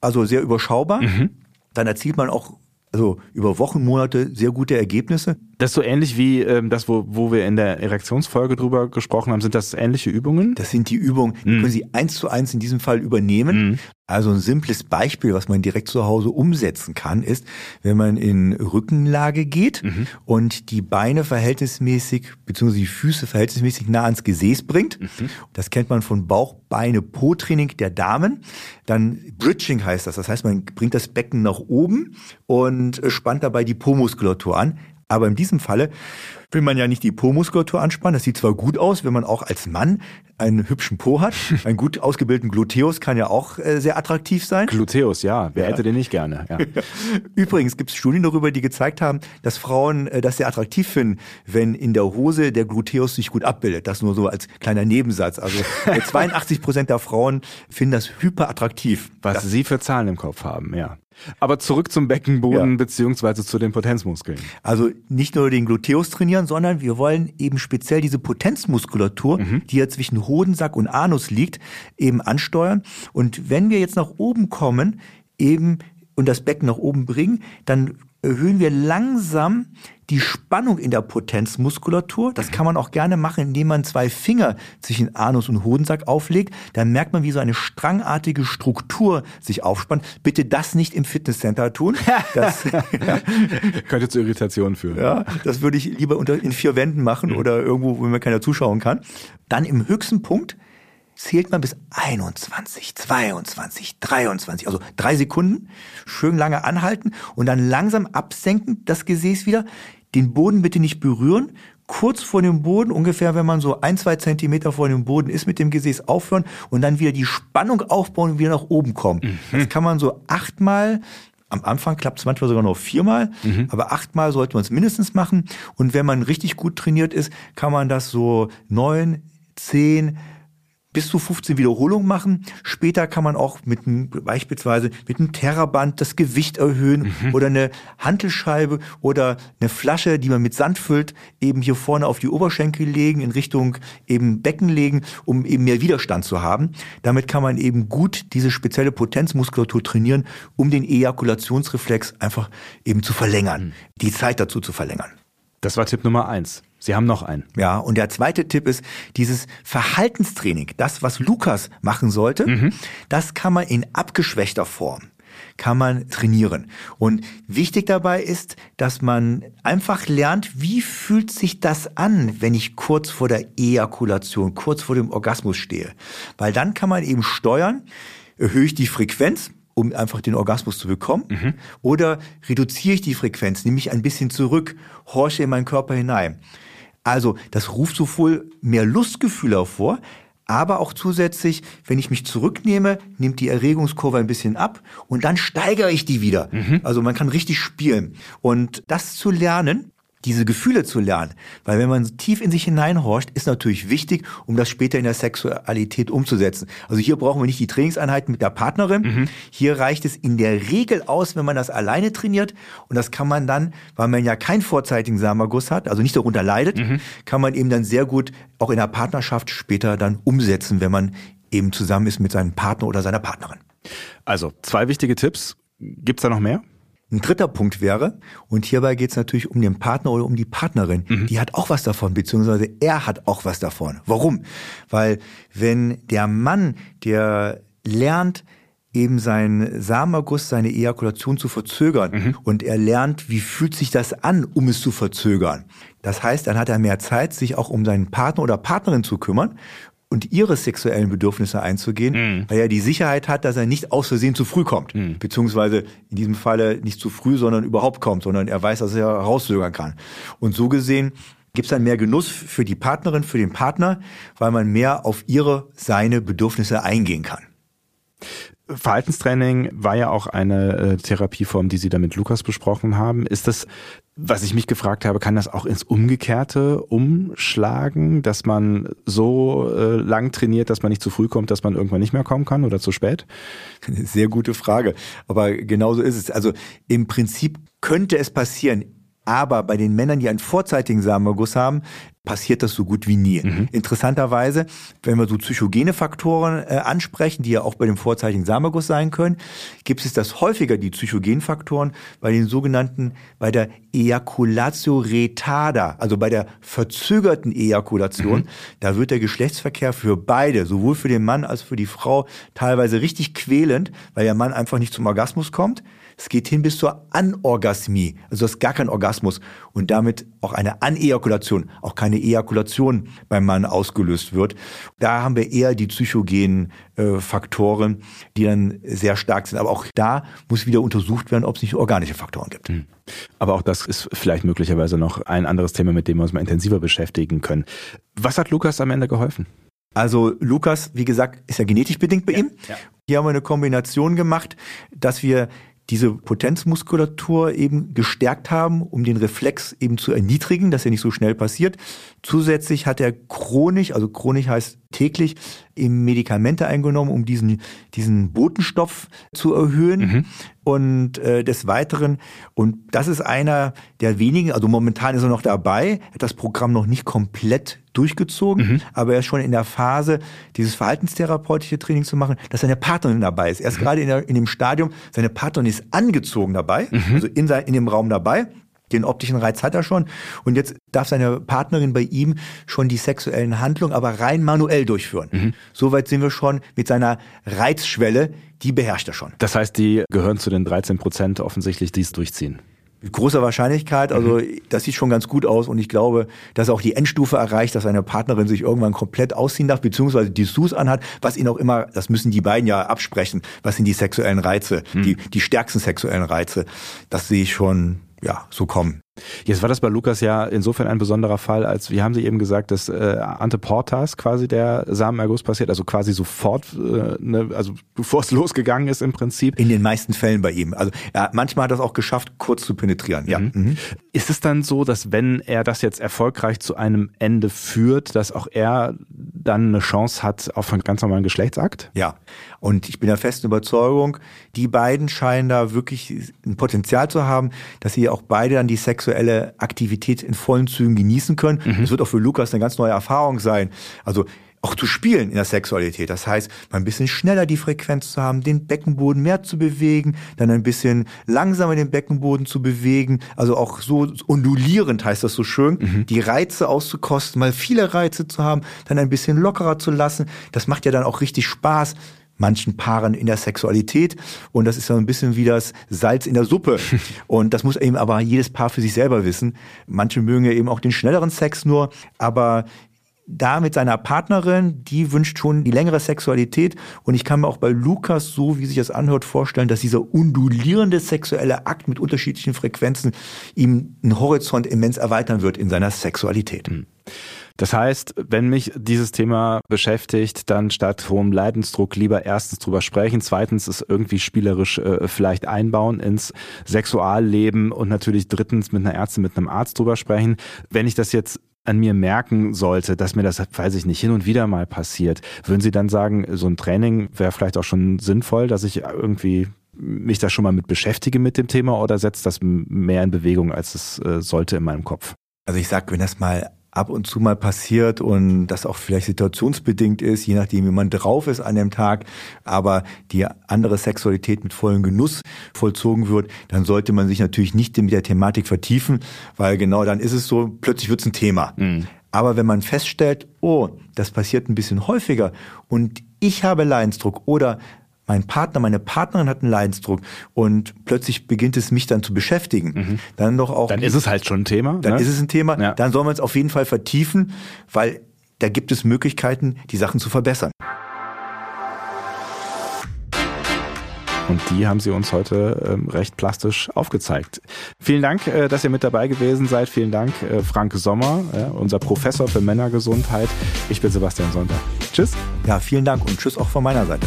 also sehr überschaubar. Mhm. Dann erzielt man auch also über Wochen, Monate sehr gute Ergebnisse. Das ist so ähnlich wie ähm, das, wo, wo wir in der Erektionsfolge drüber gesprochen haben. Sind das ähnliche Übungen? Das sind die Übungen, die mhm. können Sie eins zu eins in diesem Fall übernehmen. Mhm. Also ein simples Beispiel, was man direkt zu Hause umsetzen kann, ist, wenn man in Rückenlage geht mhm. und die Beine verhältnismäßig, beziehungsweise die Füße verhältnismäßig nah ans Gesäß bringt. Mhm. Das kennt man von Bauch-Beine-Po-Training der Damen. Dann Bridging heißt das. Das heißt, man bringt das Becken nach oben und spannt dabei die Po-Muskulatur an. Aber in diesem Falle will man ja nicht die Po-Muskulatur anspannen. Das sieht zwar gut aus, wenn man auch als Mann einen hübschen Po hat. Einen gut ausgebildeten Gluteus kann ja auch äh, sehr attraktiv sein. Gluteus, ja. Wer ja. hätte den nicht gerne? Ja. Übrigens gibt es Studien darüber, die gezeigt haben, dass Frauen äh, das sehr attraktiv finden, wenn in der Hose der Gluteus sich gut abbildet. Das nur so als kleiner Nebensatz. Also 82 Prozent der Frauen finden das hyperattraktiv. Was das, Sie für Zahlen im Kopf haben, ja. Aber zurück zum Beckenboden ja. beziehungsweise zu den Potenzmuskeln. Also nicht nur den Gluteus trainieren, sondern wir wollen eben speziell diese Potenzmuskulatur, mhm. die ja zwischen Hodensack und Anus liegt, eben ansteuern. Und wenn wir jetzt nach oben kommen, eben und das Becken nach oben bringen, dann erhöhen wir langsam die Spannung in der Potenzmuskulatur. Das kann man auch gerne machen, indem man zwei Finger zwischen Anus und Hodensack auflegt. Dann merkt man, wie so eine strangartige Struktur sich aufspannt. Bitte das nicht im Fitnesscenter tun. Das könnte zu Irritationen führen. Ja, das würde ich lieber unter, in vier Wänden machen mhm. oder irgendwo, wo mir keiner zuschauen kann. Dann im höchsten Punkt zählt man bis 21, 22, 23, also drei Sekunden, schön lange anhalten und dann langsam absenken, das Gesäß wieder, den Boden bitte nicht berühren, kurz vor dem Boden, ungefähr wenn man so ein, zwei Zentimeter vor dem Boden ist, mit dem Gesäß aufhören und dann wieder die Spannung aufbauen und wieder nach oben kommen. Mhm. Das kann man so achtmal am Anfang klappt es manchmal sogar noch viermal, mhm. aber achtmal sollte man es mindestens machen. Und wenn man richtig gut trainiert ist, kann man das so neun, zehn, bis zu 15 Wiederholungen machen. Später kann man auch mit einem, beispielsweise mit einem Terraband das Gewicht erhöhen mhm. oder eine Hantelscheibe oder eine Flasche, die man mit Sand füllt, eben hier vorne auf die Oberschenkel legen, in Richtung eben Becken legen, um eben mehr Widerstand zu haben. Damit kann man eben gut diese spezielle Potenzmuskulatur trainieren, um den Ejakulationsreflex einfach eben zu verlängern, mhm. die Zeit dazu zu verlängern. Das war Tipp Nummer eins. Sie haben noch einen. Ja, und der zweite Tipp ist dieses Verhaltenstraining. Das, was Lukas machen sollte, mhm. das kann man in abgeschwächter Form kann man trainieren. Und wichtig dabei ist, dass man einfach lernt, wie fühlt sich das an, wenn ich kurz vor der Ejakulation, kurz vor dem Orgasmus stehe. Weil dann kann man eben steuern, erhöhe ich die Frequenz, um einfach den Orgasmus zu bekommen? Mhm. Oder reduziere ich die Frequenz, nehme ich ein bisschen zurück, horche in meinen Körper hinein? Also das ruft sowohl mehr Lustgefühle hervor, aber auch zusätzlich, wenn ich mich zurücknehme, nimmt die Erregungskurve ein bisschen ab und dann steigere ich die wieder. Mhm. Also man kann richtig spielen. Und das zu lernen, diese Gefühle zu lernen. Weil wenn man tief in sich hineinhorcht, ist natürlich wichtig, um das später in der Sexualität umzusetzen. Also hier brauchen wir nicht die Trainingseinheiten mit der Partnerin. Mhm. Hier reicht es in der Regel aus, wenn man das alleine trainiert. Und das kann man dann, weil man ja keinen vorzeitigen Samenerguss hat, also nicht darunter leidet, mhm. kann man eben dann sehr gut auch in der Partnerschaft später dann umsetzen, wenn man eben zusammen ist mit seinem Partner oder seiner Partnerin. Also zwei wichtige Tipps. Gibt's da noch mehr? Ein dritter Punkt wäre, und hierbei geht es natürlich um den Partner oder um die Partnerin, mhm. die hat auch was davon, beziehungsweise er hat auch was davon. Warum? Weil wenn der Mann, der lernt, eben seinen Samenerguss, seine Ejakulation zu verzögern mhm. und er lernt, wie fühlt sich das an, um es zu verzögern. Das heißt, dann hat er mehr Zeit, sich auch um seinen Partner oder Partnerin zu kümmern und ihre sexuellen Bedürfnisse einzugehen, mhm. weil er die Sicherheit hat, dass er nicht aus Versehen zu früh kommt. Mhm. Beziehungsweise in diesem Falle nicht zu früh, sondern überhaupt kommt, sondern er weiß, dass er rauszögern kann. Und so gesehen gibt es dann mehr Genuss für die Partnerin, für den Partner, weil man mehr auf ihre, seine Bedürfnisse eingehen kann. Verhaltenstraining war ja auch eine äh, Therapieform, die Sie da mit Lukas besprochen haben. Ist das, was ich mich gefragt habe, kann das auch ins Umgekehrte umschlagen, dass man so äh, lang trainiert, dass man nicht zu früh kommt, dass man irgendwann nicht mehr kommen kann oder zu spät? Sehr gute Frage. Aber genauso ist es. Also im Prinzip könnte es passieren, aber bei den Männern, die einen vorzeitigen Samenerguss haben, passiert das so gut wie nie. Mhm. Interessanterweise, wenn wir so psychogene Faktoren äh, ansprechen, die ja auch bei dem vorzeitigen Samenerguss sein können, gibt es das häufiger, die psychogenen Faktoren, bei den sogenannten, bei der Ejaculatio retarda, also bei der verzögerten Ejakulation. Mhm. Da wird der Geschlechtsverkehr für beide, sowohl für den Mann als für die Frau, teilweise richtig quälend, weil der Mann einfach nicht zum Orgasmus kommt. Es geht hin bis zur Anorgasmie, also das ist gar kein Orgasmus und damit auch eine Anejakulation, auch keine Ejakulation beim Mann ausgelöst wird. Da haben wir eher die psychogenen äh, Faktoren, die dann sehr stark sind. Aber auch da muss wieder untersucht werden, ob es nicht organische Faktoren gibt. Hm. Aber auch das ist vielleicht möglicherweise noch ein anderes Thema, mit dem wir uns mal intensiver beschäftigen können. Was hat Lukas am Ende geholfen? Also Lukas, wie gesagt, ist ja genetisch bedingt bei ja, ihm. Ja. Hier haben wir eine Kombination gemacht, dass wir diese Potenzmuskulatur eben gestärkt haben, um den Reflex eben zu erniedrigen, dass er nicht so schnell passiert. Zusätzlich hat er chronisch, also chronisch heißt täglich, eben Medikamente eingenommen, um diesen, diesen Botenstoff zu erhöhen. Mhm. Und äh, des Weiteren, und das ist einer der wenigen, also momentan ist er noch dabei, hat das Programm noch nicht komplett durchgezogen, mhm. aber er ist schon in der Phase, dieses verhaltenstherapeutische Training zu machen, dass seine Partnerin dabei ist. Er ist mhm. gerade in, der, in dem Stadium, seine Partnerin ist angezogen dabei, mhm. also in, sein, in dem Raum dabei. Den optischen Reiz hat er schon. Und jetzt darf seine Partnerin bei ihm schon die sexuellen Handlungen aber rein manuell durchführen. Mhm. Soweit sind wir schon mit seiner Reizschwelle, die beherrscht er schon. Das heißt, die gehören zu den 13 Prozent offensichtlich, die es durchziehen. Mit großer Wahrscheinlichkeit, also mhm. das sieht schon ganz gut aus und ich glaube, dass auch die Endstufe erreicht, dass seine Partnerin sich irgendwann komplett ausziehen darf, beziehungsweise die Sus anhat, was ihn auch immer, das müssen die beiden ja absprechen, was sind die sexuellen Reize, mhm. die, die stärksten sexuellen Reize. Das sehe ich schon ja, so kommen. Jetzt war das bei Lukas ja insofern ein besonderer Fall, als, wie haben Sie eben gesagt, dass äh, Ante Portas quasi der Samenerguss passiert, also quasi sofort, äh, ne, also bevor es losgegangen ist im Prinzip. In den meisten Fällen bei ihm. Also ja, manchmal hat er es auch geschafft, kurz zu penetrieren. Ja. Mhm. Mhm. Ist es dann so, dass wenn er das jetzt erfolgreich zu einem Ende führt, dass auch er dann eine Chance hat auf einen ganz normalen Geschlechtsakt? Ja. Und ich bin der festen Überzeugung, die beiden scheinen da wirklich ein Potenzial zu haben, dass sie auch beide dann die sexuelle Aktivität in vollen Zügen genießen können. Mhm. Das wird auch für Lukas eine ganz neue Erfahrung sein. Also auch zu spielen in der Sexualität. Das heißt, mal ein bisschen schneller die Frequenz zu haben, den Beckenboden mehr zu bewegen, dann ein bisschen langsamer den Beckenboden zu bewegen, also auch so undulierend heißt das so schön, mhm. die Reize auszukosten, mal viele Reize zu haben, dann ein bisschen lockerer zu lassen. Das macht ja dann auch richtig Spaß manchen Paaren in der Sexualität. Und das ist so ein bisschen wie das Salz in der Suppe. Und das muss eben aber jedes Paar für sich selber wissen. Manche mögen ja eben auch den schnelleren Sex nur, aber da mit seiner Partnerin, die wünscht schon die längere Sexualität. Und ich kann mir auch bei Lukas, so wie sich das anhört, vorstellen, dass dieser undulierende sexuelle Akt mit unterschiedlichen Frequenzen ihm einen Horizont immens erweitern wird in seiner Sexualität. Hm. Das heißt, wenn mich dieses Thema beschäftigt, dann statt hohem Leidensdruck lieber erstens drüber sprechen, zweitens es irgendwie spielerisch äh, vielleicht einbauen ins Sexualleben und natürlich drittens mit einer Ärztin, mit einem Arzt drüber sprechen. Wenn ich das jetzt an mir merken sollte, dass mir das, weiß ich nicht, hin und wieder mal passiert, würden Sie dann sagen, so ein Training wäre vielleicht auch schon sinnvoll, dass ich irgendwie mich da schon mal mit beschäftige mit dem Thema oder setzt das mehr in Bewegung, als es äh, sollte in meinem Kopf? Also ich sag, wenn das mal ab und zu mal passiert und das auch vielleicht situationsbedingt ist, je nachdem, wie man drauf ist an dem Tag, aber die andere Sexualität mit vollem Genuss vollzogen wird, dann sollte man sich natürlich nicht mit der Thematik vertiefen, weil genau dann ist es so, plötzlich wird es ein Thema. Mhm. Aber wenn man feststellt, oh, das passiert ein bisschen häufiger und ich habe Leidensdruck oder mein Partner, meine Partnerin hat einen Leidensdruck und plötzlich beginnt es mich dann zu beschäftigen, mhm. dann doch auch. Dann ist es halt schon ein Thema. Dann ne? ist es ein Thema. Ja. Dann soll man es auf jeden Fall vertiefen, weil da gibt es Möglichkeiten, die Sachen zu verbessern. Und die haben Sie uns heute ähm, recht plastisch aufgezeigt. Vielen Dank, äh, dass ihr mit dabei gewesen seid. Vielen Dank, äh, Frank Sommer, äh, unser Professor für Männergesundheit. Ich bin Sebastian Sonntag. Tschüss. Ja, vielen Dank und tschüss auch von meiner Seite.